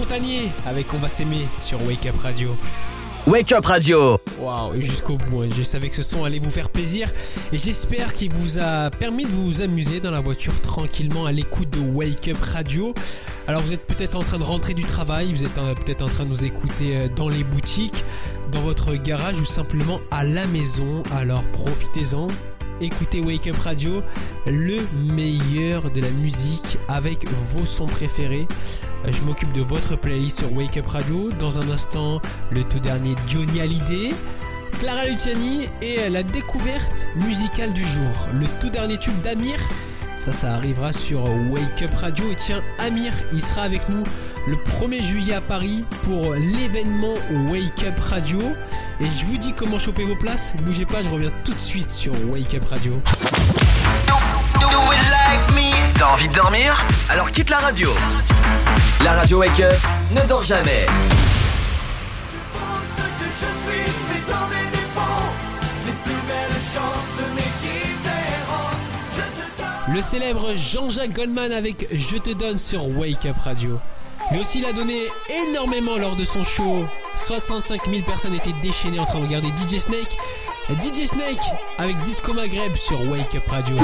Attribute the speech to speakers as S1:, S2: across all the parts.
S1: Montagnier avec On va s'aimer sur Wake Up Radio.
S2: Wake Up Radio
S1: Waouh, et jusqu'au bout, hein. je savais que ce son allait vous faire plaisir et j'espère qu'il vous a permis de vous amuser dans la voiture tranquillement à l'écoute de Wake Up Radio. Alors vous êtes peut-être en train de rentrer du travail, vous êtes euh, peut-être en train de nous écouter euh, dans les boutiques, dans votre garage ou simplement à la maison. Alors profitez-en, écoutez Wake Up Radio, le meilleur de la musique avec vos sons préférés. Euh, Je m'occupe de votre playlist sur Wake Up Radio. Dans un instant, le tout dernier Johnny Hallyday. Clara Luciani et la découverte musicale du jour. Le tout dernier tube d'Amir. Ça, ça arrivera sur Wake Up Radio. Et tiens, Amir, il sera avec nous le 1er juillet à Paris pour l'événement Wake Up Radio. Et je vous dis comment choper vos places. Bougez pas, je reviens tout de suite sur Wake Up Radio.
S2: T'as envie de dormir? Alors quitte la radio. La radio Wake Up ne dort jamais.
S1: Le célèbre Jean-Jacques Goldman avec Je te donne sur Wake Up Radio. Lui aussi, il a donné énormément lors de son show. 65 000 personnes étaient déchaînées en train de regarder DJ Snake. DJ Snake avec Disco Maghreb sur Wake Up Radio.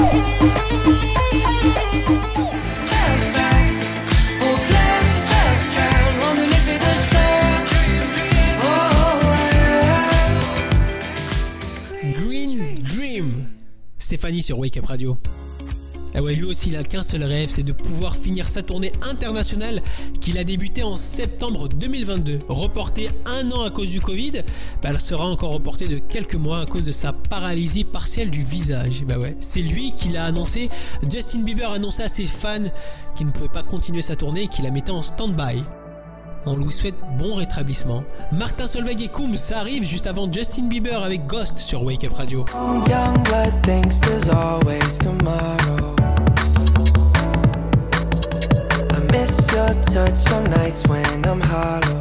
S1: Green Dream. Stéphanie sur Wake Up Radio. Ah ouais, lui aussi, il a qu'un seul rêve, c'est de pouvoir finir sa tournée internationale qu'il a débuté en septembre 2022. Reportée un an à cause du Covid, bah, elle sera encore reportée de quelques mois à cause de sa paralysie partielle du visage. Bah ouais, c'est lui qui l'a annoncé. Justin Bieber a annoncé à ses fans qu'il ne pouvait pas continuer sa tournée et qu'il la mettait en stand-by. On lui souhaite bon rétablissement. Martin Solveig et Koum, ça arrive juste avant Justin Bieber avec Ghost sur Wake Up Radio.
S3: Touch on nights when I'm hollow.